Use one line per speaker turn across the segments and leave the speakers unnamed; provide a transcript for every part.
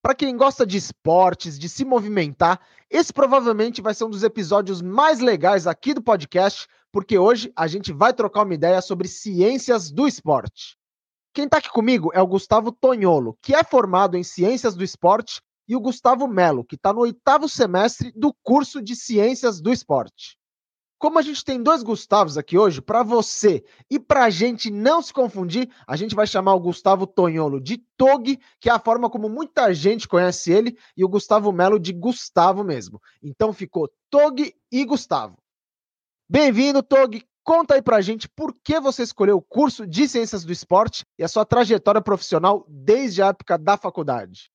Para quem gosta de esportes, de se movimentar, esse provavelmente vai ser um dos episódios mais legais aqui do podcast, porque hoje a gente vai trocar uma ideia sobre ciências do esporte. Quem está aqui comigo é o Gustavo Tonholo, que é formado em ciências do esporte, e o Gustavo Melo, que está no oitavo semestre do curso de ciências do esporte. Como a gente tem dois Gustavos aqui hoje, para você e para a gente não se confundir, a gente vai chamar o Gustavo Tonholo de Tog, que é a forma como muita gente conhece ele, e o Gustavo Melo de Gustavo mesmo. Então ficou Tog e Gustavo. Bem-vindo, Tog. Conta aí pra gente por que você escolheu o curso de Ciências do Esporte e a sua trajetória profissional desde a época da faculdade.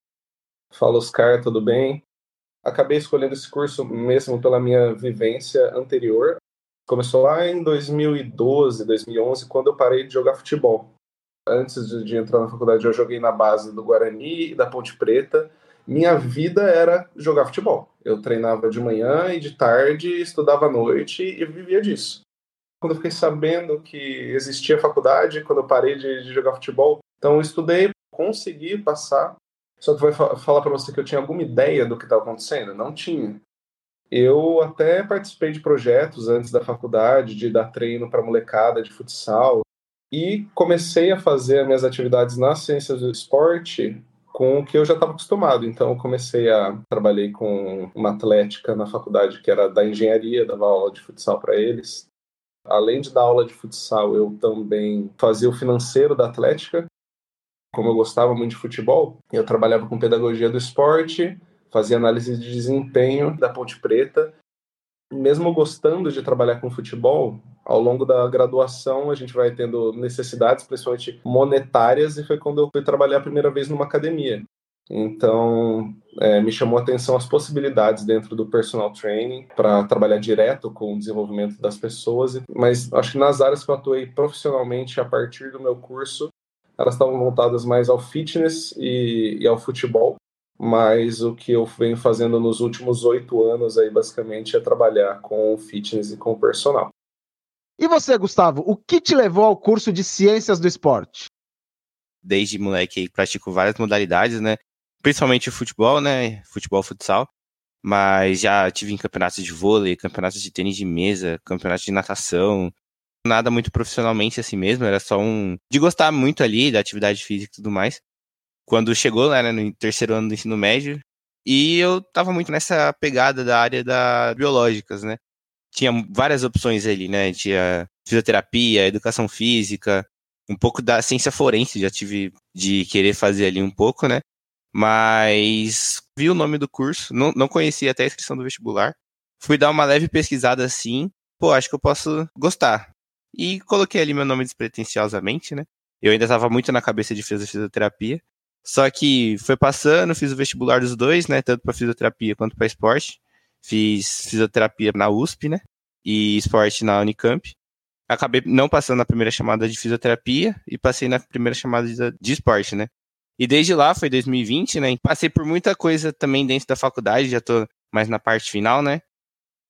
Fala, Oscar, tudo bem? Acabei escolhendo esse curso mesmo pela minha vivência anterior. Começou lá em 2012, 2011, quando eu parei de jogar futebol. Antes de, entrar na faculdade, eu joguei na base do Guarani e da Ponte Preta. Minha vida era jogar futebol. Eu treinava de manhã e de tarde, estudava à noite e vivia disso. Quando eu fiquei sabendo que existia faculdade, quando eu parei de, de jogar futebol, então eu estudei, consegui passar só que vai falar para você que eu tinha alguma ideia do que estava acontecendo? Não tinha. Eu até participei de projetos antes da faculdade, de dar treino para molecada de futsal, e comecei a fazer as minhas atividades nas ciências do esporte com o que eu já estava acostumado. Então, eu comecei a trabalhei com uma atlética na faculdade que era da engenharia, dava aula de futsal para eles. Além de dar aula de futsal, eu também fazia o financeiro da atlética como eu gostava muito de futebol, eu trabalhava com pedagogia do esporte, fazia análise de desempenho da Ponte Preta. Mesmo gostando de trabalhar com futebol, ao longo da graduação a gente vai tendo necessidades, principalmente monetárias, e foi quando eu fui trabalhar a primeira vez numa academia. Então, é, me chamou a atenção as possibilidades dentro do personal training para trabalhar direto com o desenvolvimento das pessoas, mas acho que nas áreas que eu atuei profissionalmente a partir do meu curso, elas estavam voltadas mais ao fitness e, e ao futebol, mas o que eu venho fazendo nos últimos oito anos aí basicamente é trabalhar com fitness e com personal.
E você, Gustavo, o que te levou ao curso de Ciências do Esporte?
Desde moleque pratico várias modalidades, né? Principalmente o futebol, né? Futebol, futsal. Mas já tive em campeonatos de vôlei, campeonatos de tênis de mesa, campeonatos de natação, nada muito profissionalmente assim mesmo, era só um. de gostar muito ali da atividade física e tudo mais. Quando chegou lá, né, no terceiro ano do ensino médio, e eu tava muito nessa pegada da área da biológicas, né? Tinha várias opções ali, né? Tinha fisioterapia, educação física, um pouco da ciência forense, já tive de querer fazer ali um pouco, né? Mas vi o nome do curso, não, não conhecia até a inscrição do vestibular. Fui dar uma leve pesquisada assim, pô, acho que eu posso gostar. E coloquei ali meu nome despretensiosamente, né? Eu ainda estava muito na cabeça de fisioterapia. Só que foi passando, fiz o vestibular dos dois, né? Tanto para fisioterapia quanto para esporte. Fiz fisioterapia na USP, né? E esporte na Unicamp. Acabei não passando na primeira chamada de fisioterapia e passei na primeira chamada de, de esporte, né? E desde lá, foi 2020, né? Passei por muita coisa também dentro da faculdade, já tô mais na parte final, né?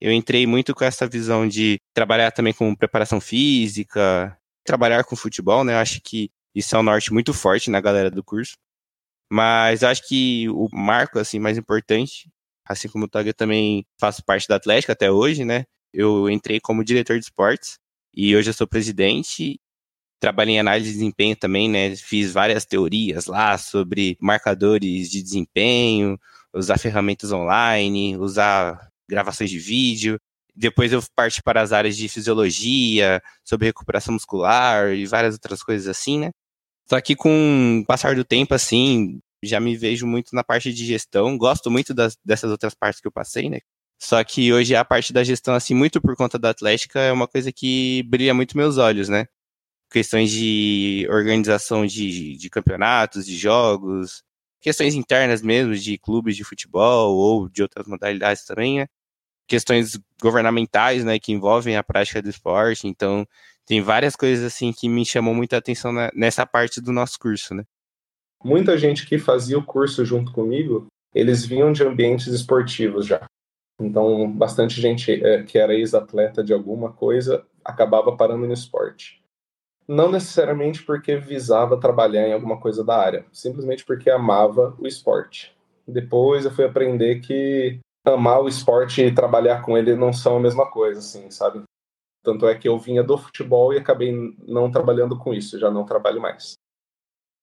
Eu entrei muito com essa visão de trabalhar também com preparação física, trabalhar com futebol, né? Eu acho que isso é um norte muito forte na galera do curso. Mas acho que o marco assim mais importante, assim como o eu também faço parte da Atlética até hoje, né? Eu entrei como diretor de esportes e hoje eu sou presidente. Trabalhei em análise de desempenho também, né? Fiz várias teorias lá sobre marcadores de desempenho, usar ferramentas online, usar gravações de vídeo. Depois eu parti para as áreas de fisiologia, sobre recuperação muscular e várias outras coisas assim, né? Só que com o passar do tempo, assim, já me vejo muito na parte de gestão. Gosto muito das, dessas outras partes que eu passei, né? Só que hoje a parte da gestão, assim, muito por conta da Atlética, é uma coisa que brilha muito meus olhos, né? Questões de organização de, de campeonatos, de jogos, questões internas mesmo, de clubes de futebol ou de outras modalidades também, né? Questões governamentais, né, que envolvem a prática do esporte. Então, tem várias coisas assim que me chamam muita atenção na, nessa parte do nosso curso, né?
Muita gente que fazia o curso junto comigo, eles vinham de ambientes esportivos já. Então, bastante gente é, que era ex-atleta de alguma coisa acabava parando no esporte. Não necessariamente porque visava trabalhar em alguma coisa da área, simplesmente porque amava o esporte. Depois eu fui aprender que amar o esporte e trabalhar com ele não são a mesma coisa, assim, sabe? Tanto é que eu vinha do futebol e acabei não trabalhando com isso, já não trabalho mais.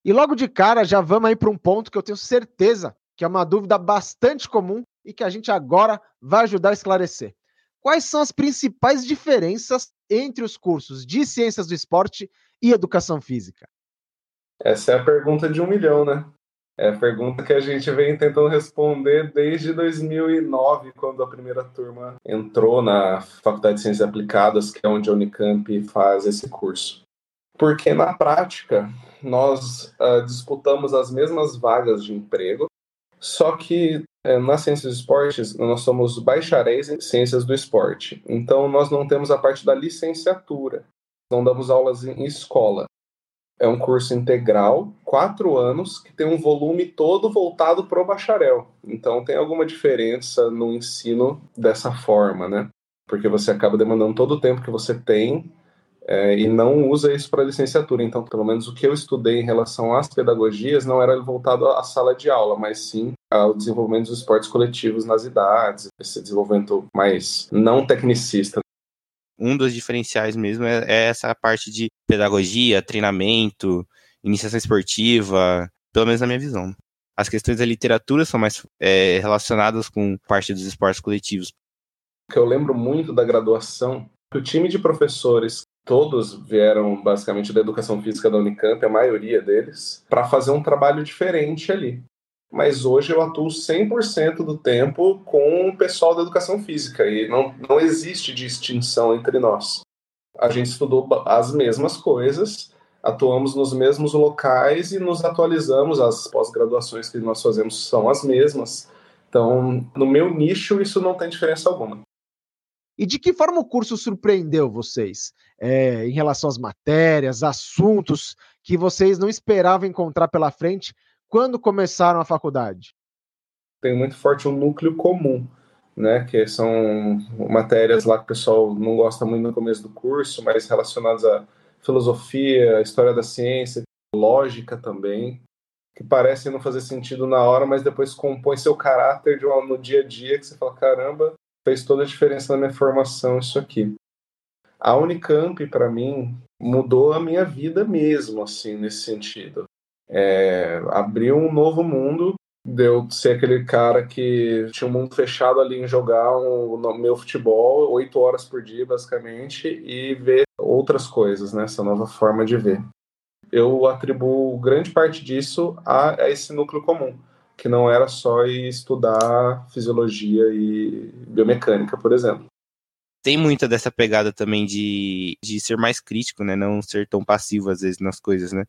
E logo de cara já vamos aí para um ponto que eu tenho certeza que é uma dúvida bastante comum e que a gente agora vai ajudar a esclarecer. Quais são as principais diferenças entre os cursos de Ciências do Esporte e Educação Física?
Essa é a pergunta de um milhão, né? É a pergunta que a gente vem tentando responder desde 2009, quando a primeira turma entrou na Faculdade de Ciências Aplicadas, que é onde a Unicamp faz esse curso. Porque na prática, nós uh, disputamos as mesmas vagas de emprego, só que é, nas ciências do esporte, nós somos bacharéis em ciências do esporte. Então, nós não temos a parte da licenciatura. Não damos aulas em escola. É um curso integral, quatro anos, que tem um volume todo voltado para o bacharel. Então, tem alguma diferença no ensino dessa forma, né? Porque você acaba demandando todo o tempo que você tem é, e não usa isso para licenciatura. Então, pelo menos o que eu estudei em relação às pedagogias não era voltado à sala de aula, mas sim ao desenvolvimento dos esportes coletivos nas idades, esse desenvolvimento mais não tecnicista.
Um dos diferenciais mesmo é, é essa parte de pedagogia, treinamento, iniciação esportiva, pelo menos na minha visão. As questões da literatura são mais é, relacionadas com parte dos esportes coletivos.
O que eu lembro muito da graduação, o time de professores todos vieram basicamente da educação física da Unicamp, a maioria deles, para fazer um trabalho diferente ali. Mas hoje eu atuo 100% do tempo com o pessoal da educação física e não, não existe distinção entre nós. A gente estudou as mesmas coisas, atuamos nos mesmos locais e nos atualizamos. As pós-graduações que nós fazemos são as mesmas. Então, no meu nicho, isso não tem diferença alguma.
E de que forma o curso surpreendeu vocês? É, em relação às matérias, assuntos que vocês não esperavam encontrar pela frente quando começaram a faculdade?
Tem muito forte um núcleo comum, né? Que são matérias lá que o pessoal não gosta muito no começo do curso, mas relacionadas à filosofia, história da ciência, lógica também, que parecem não fazer sentido na hora, mas depois compõe seu caráter de uma, no dia a dia que você fala, caramba, fez toda a diferença na minha formação isso aqui. A Unicamp, para mim, mudou a minha vida mesmo, assim, nesse sentido. É, abriu um novo mundo, deu ser aquele cara que tinha um mundo fechado ali em jogar o meu futebol oito horas por dia, basicamente, e ver outras coisas, né? Essa nova forma de ver. Eu atribuo grande parte disso a, a esse núcleo comum que não era só estudar fisiologia e biomecânica, por exemplo.
Tem muita dessa pegada também de, de ser mais crítico, né? Não ser tão passivo às vezes nas coisas, né?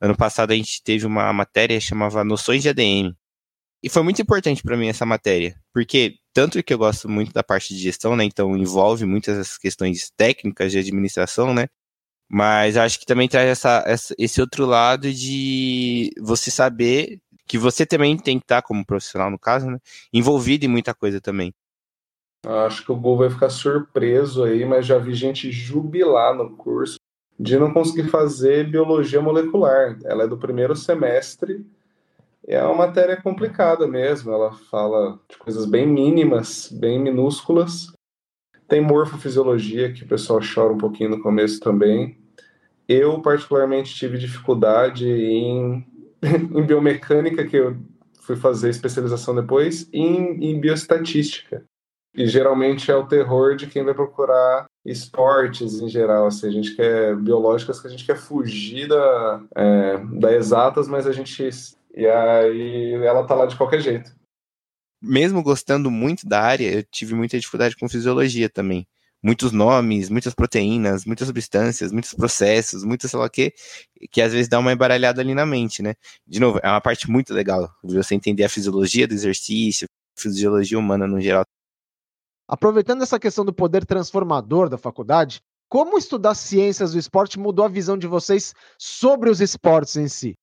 Ano passado a gente teve uma matéria chamava Noções de ADM. E foi muito importante para mim essa matéria, porque tanto que eu gosto muito da parte de gestão, né? Então envolve muitas essas questões técnicas de administração, né? Mas acho que também traz essa, essa, esse outro lado de você saber que você também tem que estar, como profissional no caso, né, envolvido em muita coisa também.
Acho que o Gol vai ficar surpreso aí, mas já vi gente jubilar no curso de não conseguir fazer biologia molecular. Ela é do primeiro semestre. É uma matéria complicada mesmo. Ela fala de coisas bem mínimas, bem minúsculas. Tem morfofisiologia, que o pessoal chora um pouquinho no começo também. Eu, particularmente, tive dificuldade em em biomecânica, que eu fui fazer especialização depois, e em, em bioestatística. E geralmente é o terror de quem vai procurar esportes em geral. Assim, a gente quer biológicas que a gente quer fugir da, é, da exatas, mas a gente. E aí ela tá lá de qualquer jeito.
Mesmo gostando muito da área, eu tive muita dificuldade com fisiologia também. muitos nomes, muitas proteínas, muitas substâncias, muitos processos, muito sei lá o que, que às vezes dá uma embaralhada ali na mente, né? De novo, é uma parte muito legal, você entender a fisiologia do exercício, fisiologia humana no geral.
Aproveitando essa questão do poder transformador da faculdade, como estudar ciências do esporte mudou a visão de vocês sobre os esportes em si?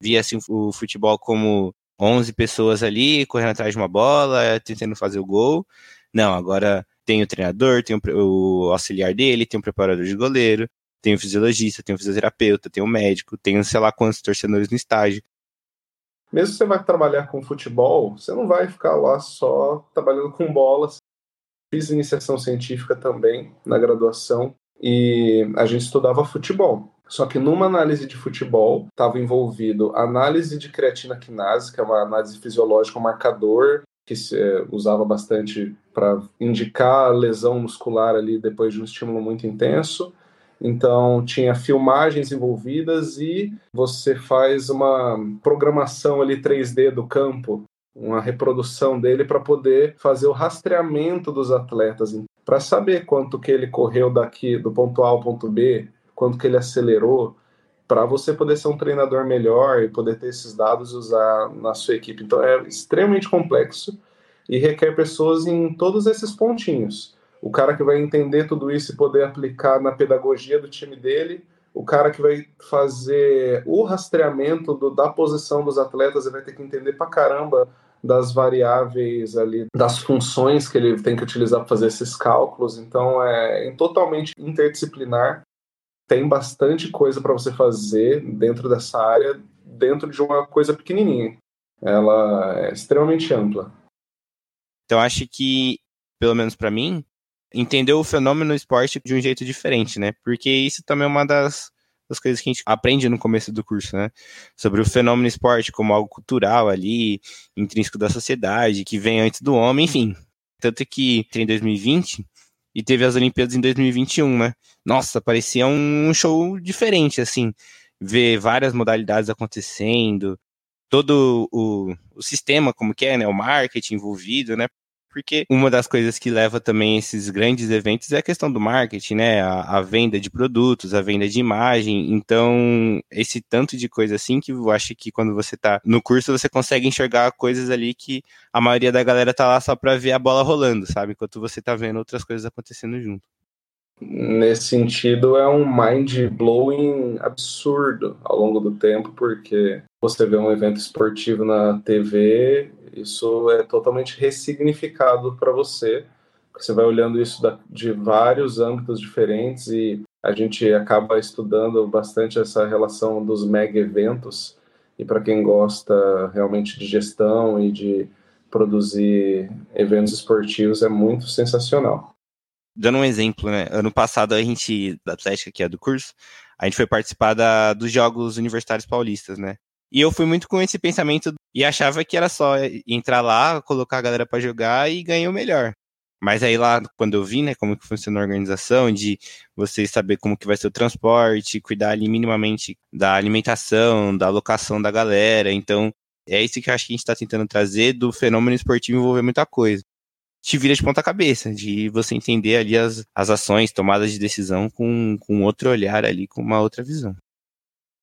Via assim, o futebol como 11 pessoas ali correndo atrás de uma bola, tentando fazer o gol. Não, agora tem o treinador, tem o, auxiliar dele, tem o preparador de goleiro, tem o fisiologista, tem o fisioterapeuta, tem o médico, tem sei lá quantos torcedores no estágio.
Mesmo que você vai trabalhar com futebol, você não vai ficar lá só trabalhando com bolas. Fiz iniciação científica também na graduação e a gente estudava futebol. Só que numa análise de futebol estava envolvido análise de creatina quinase, que é uma análise fisiológica, um marcador que se é, usava bastante para indicar lesão muscular ali depois de um estímulo muito intenso. Então tinha filmagens envolvidas e você faz uma programação ali 3D do campo, uma reprodução dele para poder fazer o rastreamento dos atletas, para saber quanto que ele correu daqui do ponto A ao ponto B, quanto que ele acelerou, para você poder ser um treinador melhor e poder ter esses dados e usar na sua equipe. Então é extremamente complexo e requer pessoas em todos esses pontinhos. O cara que vai entender tudo isso e poder aplicar na pedagogia do time dele, o cara que vai fazer o rastreamento do, da posição dos atletas e vai ter que entender pra caramba das variáveis ali, das funções que ele tem que utilizar para fazer esses cálculos. Então é, é totalmente interdisciplinar tem bastante coisa para você fazer dentro dessa área, dentro de uma coisa pequenininha. Ela é extremamente ampla.
Então acho que, pelo menos para mim, entender o fenômeno esporte de um jeito diferente, né? Porque isso também é uma das, das coisas que a gente aprende no começo do curso, né? Sobre o fenômeno esporte como algo cultural ali, intrínseco da sociedade, que vem antes do homem, enfim. Tanto que em 2020 e teve as Olimpíadas em 2021, né? Nossa, parecia um show diferente, assim, ver várias modalidades acontecendo, todo o, o sistema, como que é, né? O marketing envolvido, né? Porque uma das coisas que leva também esses grandes eventos é a questão do marketing, né? A, a, venda de produtos, a venda de imagem. Então, esse tanto de coisa assim que eu acho que quando você tá no curso, você consegue enxergar coisas ali que a maioria da galera tá lá só para ver a bola rolando, sabe? Enquanto você tá vendo outras coisas acontecendo junto.
Nesse sentido, é um mind blowing absurdo ao longo do tempo, porque você vê um evento esportivo na TV isso é totalmente ressignificado para você. Você vai olhando isso de vários âmbitos diferentes e a gente acaba estudando bastante essa relação dos mega eventos. E para quem gosta realmente de gestão e de produzir eventos esportivos, é muito sensacional.
Dando um exemplo, né? Ano passado a gente, da Atlética, que é do curso, a gente foi participar da, dos Jogos Universitários Paulistas, né? E eu fui muito com esse pensamento e achava que era só entrar lá, colocar a galera para jogar e ganhar o melhor. Mas aí lá, quando eu vi, né, como que funciona a organização, de você saber como que vai ser o transporte, cuidar ali minimamente da alimentação, da alocação da galera. Então, é isso que eu acho que a gente está tentando trazer do fenômeno esportivo envolver muita coisa. Te vira de ponta cabeça, de você entender ali as, as ações, tomadas de decisão com, com outro olhar ali, com uma outra visão.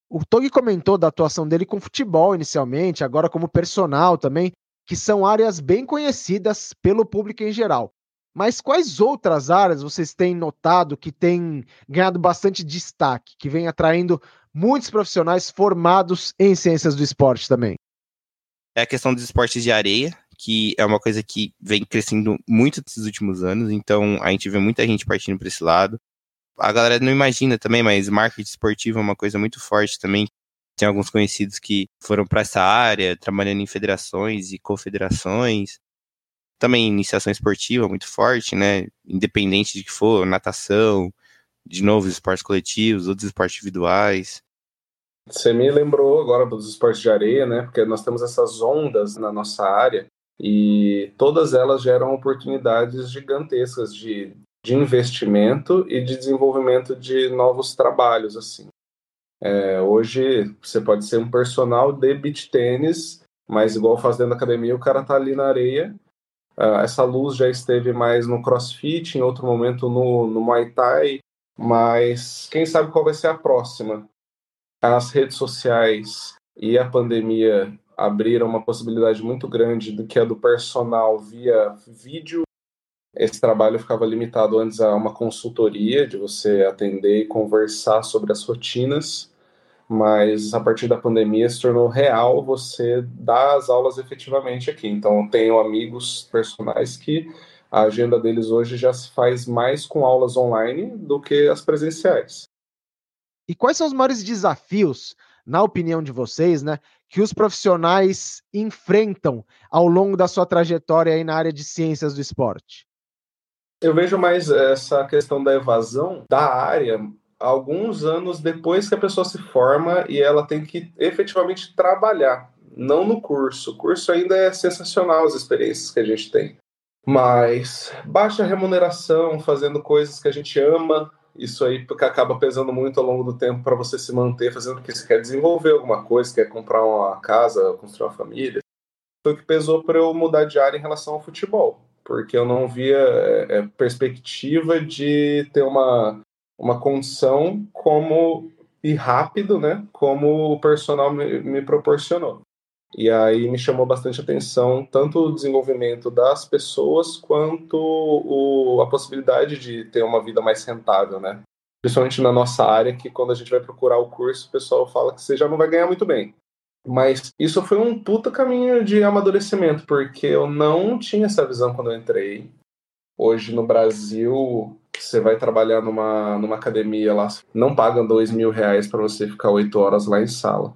O Tog comentou da atuação dele com futebol inicialmente, agora como personal também, que são áreas bem conhecidas pelo público em geral. Mas quais outras áreas vocês têm notado que têm ganhado bastante destaque, que vem atraindo muitos profissionais formados em ciências do esporte também?
É a questão dos esportes de areia, que é uma coisa que vem crescendo muito nesses últimos anos, então a gente vê muita gente partindo para esse lado a galera não imagina também, mas marketing esportivo é uma coisa muito forte também. Tem alguns conhecidos que foram para essa área, trabalhando em federações e confederações. Também iniciação esportiva muito forte, né? Independente de que for, natação, de novo, esportes coletivos, outros esportes individuais.
Você me lembrou agora dos esportes de areia, né? Porque nós temos essas ondas na nossa área e todas elas geram oportunidades gigantescas de de investimento e de desenvolvimento de novos trabalhos assim. É, hoje você pode ser um personal de beach tênis, mas igual faz dentro da academia, o cara tá ali na areia Uh, essa luz já esteve mais no CrossFit, em outro momento no, no Muay Thai, mas quem sabe qual vai ser a próxima? As redes sociais e a pandemia abriram uma possibilidade muito grande do que é do personal via vídeo. Esse trabalho ficava limitado antes a uma consultoria, de você atender e conversar sobre as rotinas, mas a partir da pandemia se tornou real você dar as aulas efetivamente aqui. Então, tenho amigos personais que a agenda deles hoje já se faz mais com aulas online do que as presenciais.
E quais são os maiores desafios, na opinião de vocês, né, que os profissionais enfrentam ao longo da sua trajetória aí na área de ciências do esporte?
Eu vejo mais essa questão da evasão da área alguns anos depois que a pessoa se forma e ela tem que efetivamente trabalhar, não no curso. O curso ainda é sensacional as experiências que a gente tem. Mas baixa remuneração, fazendo coisas que a gente ama, isso aí acaba pesando muito ao longo do tempo para você se manter fazendo o que você quer desenvolver alguma coisa, quer comprar uma casa, construir uma família. Foi o que pesou para eu mudar de área em relação ao futebol, porque eu não via é, perspectiva de ter uma uma condição como e rápido, né? Como o personal me, me proporcionou. E aí me chamou bastante atenção tanto o desenvolvimento das pessoas quanto o, a possibilidade de ter uma vida mais rentável, né? Principalmente na nossa área, que quando a gente vai procurar o curso, o pessoal fala que você já não vai ganhar muito bem. Mas isso foi um puta caminho de amadurecimento, porque eu não tinha essa visão quando eu entrei. Hoje no Brasil, você vai trabalhar numa, numa academia lá, não pagam dois mil reais para você ficar oito horas lá em sala.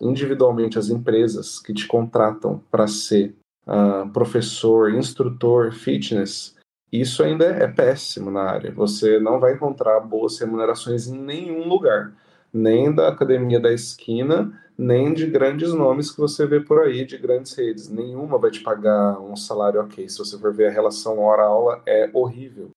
Individualmente, as empresas que te contratam para ser uh, professor, instrutor, fitness, isso ainda é péssimo na área. Você não vai encontrar boas remunerações em nenhum lugar, nem da academia da esquina, nem de grandes nomes que você vê por aí, de grandes redes. Nenhuma vai te pagar um salário ok. Se você for ver a relação hora-aula, é horrível.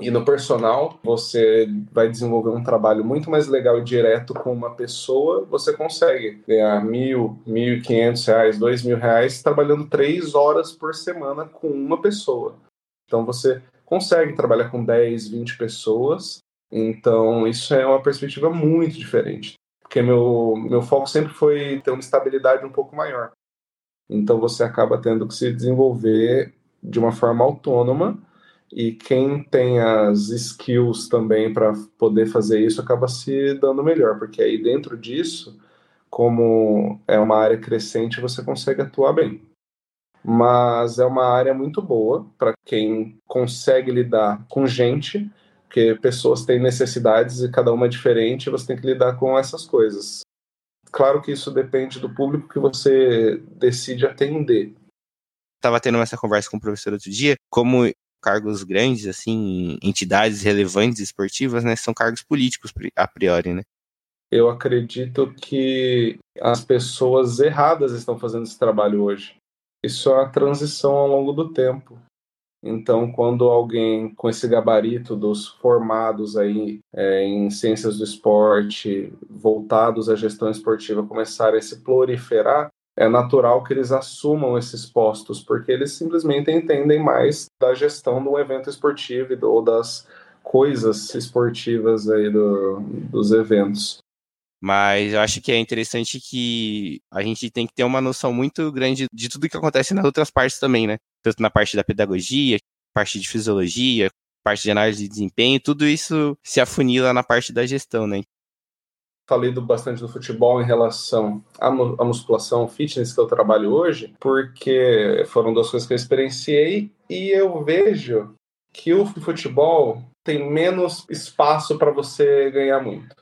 E no personal, você vai desenvolver um trabalho muito mais legal e direto com uma pessoa, você consegue ganhar mil, mil e quinhentos reais, dois mil reais, trabalhando três horas por semana com uma pessoa. Então você consegue trabalhar com 10, 20 pessoas. Então isso é uma perspectiva muito diferente. Porque meu, meu foco sempre foi ter uma estabilidade um pouco maior. Então você acaba tendo que se desenvolver de uma forma autônoma e quem tem as skills também para poder fazer isso acaba se dando melhor, porque aí dentro disso, como é uma área crescente, você consegue atuar bem. Mas é uma área muito boa para quem consegue lidar com gente, porque pessoas têm necessidades e cada uma é diferente, e você tem que lidar com essas coisas. Claro que isso depende do público que você decide atender.
Estava tendo essa conversa com o professor outro dia, como cargos grandes, assim, entidades relevantes esportivas, né, são cargos políticos a priori, né?
Eu acredito que as pessoas erradas estão fazendo esse trabalho hoje. Isso é uma transição ao longo do tempo. Então, quando alguém com esse gabarito dos formados aí é, em ciências do esporte, voltados à gestão esportiva, começarem a se proliferar, é natural que eles assumam esses postos, porque eles simplesmente entendem mais da gestão do evento esportivo ou das coisas esportivas aí do, dos eventos.
Mas eu acho que é interessante que a gente tem que ter uma noção muito grande de tudo que acontece nas outras partes também, né? Tanto na parte da pedagogia, parte de fisiologia, parte de análise de desempenho, tudo isso se afunila na parte da gestão, né?
Falei do, bastante do futebol em relação à, à musculação, fitness que eu trabalho hoje, porque foram duas coisas que eu experienciei e eu vejo que o futebol tem menos espaço para você ganhar muito.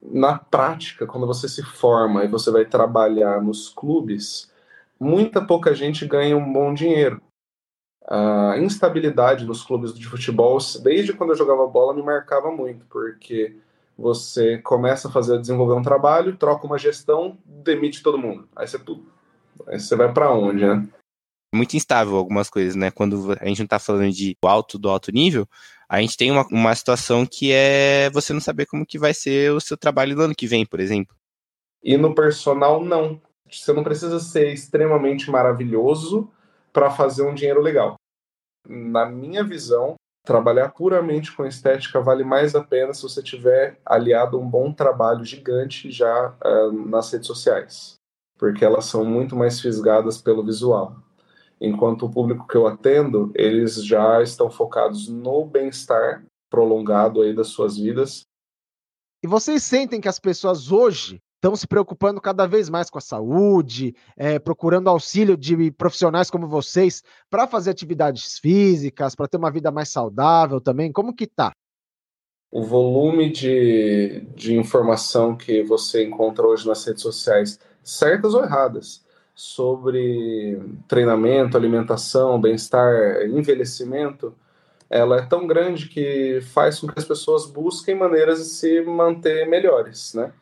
Na prática, quando você se forma e você vai trabalhar nos clubes, muita pouca gente ganha um bom dinheiro. A instabilidade nos clubes de futebol, desde quando eu jogava bola, me marcava muito, porque você começa a fazer, desenvolver um trabalho, troca uma gestão, demite todo mundo. Aí você, aí você vai para onde, né?
Muito instável algumas coisas, né? Quando a gente não tá falando de alto do alto nível, a gente tem uma, uma situação que é você não saber como que vai ser o seu trabalho no ano que vem, por exemplo.
E no personal, não. Você não precisa ser extremamente maravilhoso, para fazer um dinheiro legal. Na minha visão, trabalhar puramente com estética vale mais a pena se você tiver aliado um bom trabalho gigante já uh, nas redes sociais, porque elas são muito mais fisgadas pelo visual. Enquanto o público que eu atendo, eles já estão focados no bem-estar prolongado aí das suas vidas.
E vocês sentem que as pessoas hoje estão se preocupando cada vez mais com a saúde, é, procurando auxílio de profissionais como vocês para fazer atividades físicas, para ter uma vida mais saudável também? Como que tá?
O volume de, de informação que você encontra hoje nas redes sociais, certas ou erradas, sobre treinamento, alimentação, bem-estar, envelhecimento, ela é tão grande que faz com que as pessoas busquem maneiras de se manter melhores, né?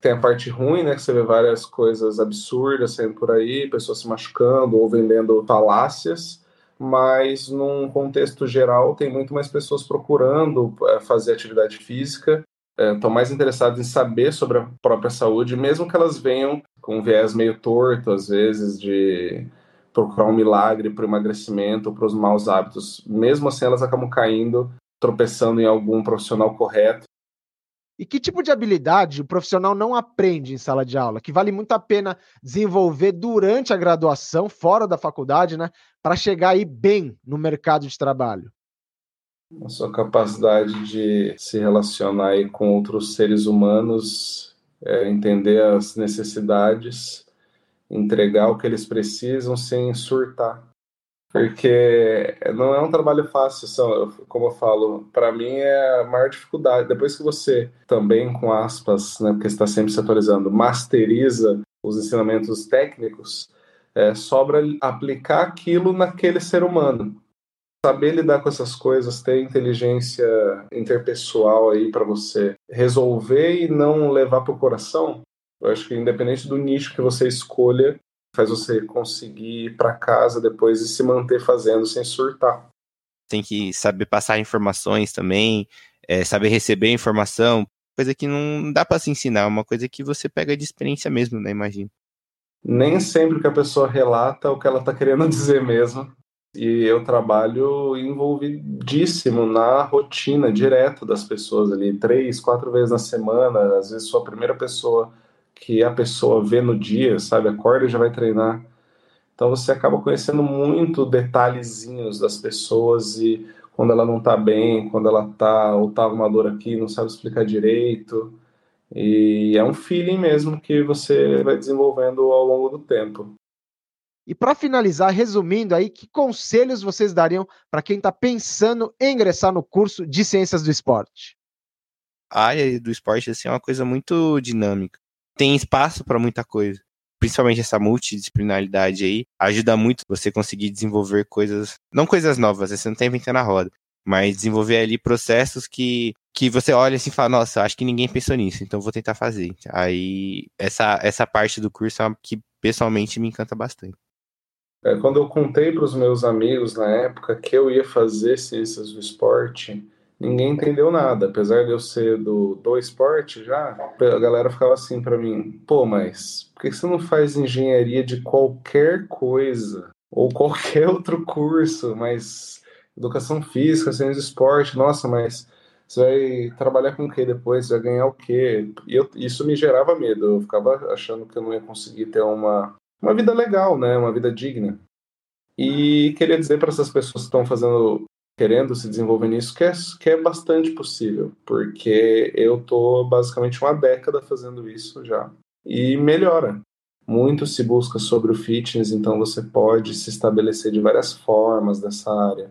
Tem a parte ruim, né? Que você vê várias coisas absurdas saindo por aí, pessoas se machucando ou vendendo falácias. Mas, num contexto geral, tem muito mais pessoas procurando é, fazer atividade física, estão é, mais interessadas em saber sobre a própria saúde, mesmo que elas venham com um viés meio torto, às vezes, de procurar um milagre para o emagrecimento, para os maus hábitos. Mesmo assim, elas acabam caindo, tropeçando em algum profissional correto
e que tipo de habilidade o profissional não aprende em sala de aula, que vale muito a pena desenvolver durante a graduação, fora da faculdade, né, para chegar aí bem no mercado de trabalho?
A sua capacidade de se relacionar aí com outros seres humanos, é, entender as necessidades, entregar o que eles precisam sem surtar porque não é um trabalho fácil, são, como eu falo, para mim é a maior dificuldade. Depois que você também, com aspas, né, porque está sempre se atualizando, masteriza os ensinamentos técnicos, é, sobra aplicar aquilo naquele ser humano. Saber lidar com essas coisas, ter inteligência interpessoal aí para você resolver e não levar para o coração, eu acho que independente do nicho que você escolha, faz você conseguir ir para casa depois e se manter fazendo sem surtar.
Tem que saber passar informações também, é, saber receber informação, coisa que não dá para se ensinar, é uma coisa que você pega de experiência mesmo, né? Imagino.
Nem sempre que a pessoa relata o que ela está querendo dizer mesmo. E eu trabalho envolvidíssimo na rotina direta das pessoas ali, três, quatro vezes na semana. Às vezes sou a primeira pessoa que a pessoa vê no dia, sabe? Acorda e já vai treinar. Então você acaba conhecendo muito detalhezinhos das pessoas e quando ela não tá bem, quando ela tá ou tá uma dor aqui, não sabe explicar direito. E é um feeling mesmo que você vai desenvolvendo ao longo do tempo.
E para finalizar, resumindo aí, que conselhos vocês dariam para quem está pensando em ingressar no curso de Ciências do Esporte?
A área do esporte assim, é uma coisa muito dinâmica tem espaço para muita coisa. Principalmente essa multidisciplinaridade aí ajuda muito você conseguir desenvolver coisas, não coisas novas, você não está inventando a roda, mas desenvolver ali processos que, que você olha assim e fala, nossa, acho que ninguém pensou nisso, então vou tentar fazer. Aí essa, essa parte do curso é uma que pessoalmente me encanta bastante.
É, quando eu contei para os meus amigos na época que eu ia fazer ciências do esporte, ninguém entendeu nada. Apesar de eu ser do, do esporte já, a galera ficava assim para mim: pô, mas por que você não faz engenharia de qualquer coisa? Ou qualquer outro curso, mas educação física, ciência de esporte, nossa, mas você vai trabalhar com o que depois? Você vai ganhar o quê? E eu, isso me gerava medo. Eu ficava achando que eu não ia conseguir ter uma, uma vida legal, né? Uma vida digna. E queria dizer para essas pessoas que estão fazendo querendo se desenvolver nisso, que é, que é bastante possível, porque eu tô basicamente uma década fazendo isso já e melhora. Muito se busca sobre o fitness, então você pode se estabelecer de várias formas dessa área.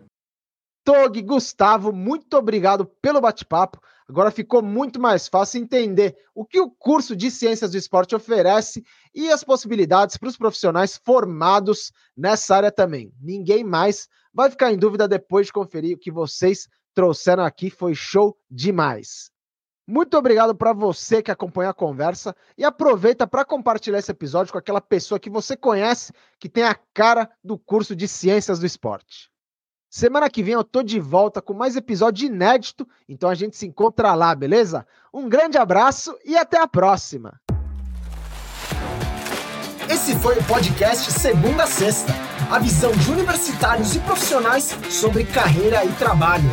Tog, Gustavo, muito obrigado pelo bate-papo. Agora ficou muito mais fácil entender o que o curso de Ciências do Esporte oferece e as possibilidades para os profissionais formados nessa área também. Ninguém mais vai ficar em dúvida depois de conferir o que vocês trouxeram aqui. Foi show demais. Muito obrigado para você que acompanha a conversa e aproveita para compartilhar esse episódio com aquela pessoa que você conhece que tem a cara do curso de Ciências do Esporte. Semana que vem eu tô de volta com mais episódio inédito, então a gente se encontra lá, beleza? Um grande abraço e até a próxima.
Esse foi o podcast Segunda Sexta
a visão de universitários e profissionais sobre carreira e trabalho.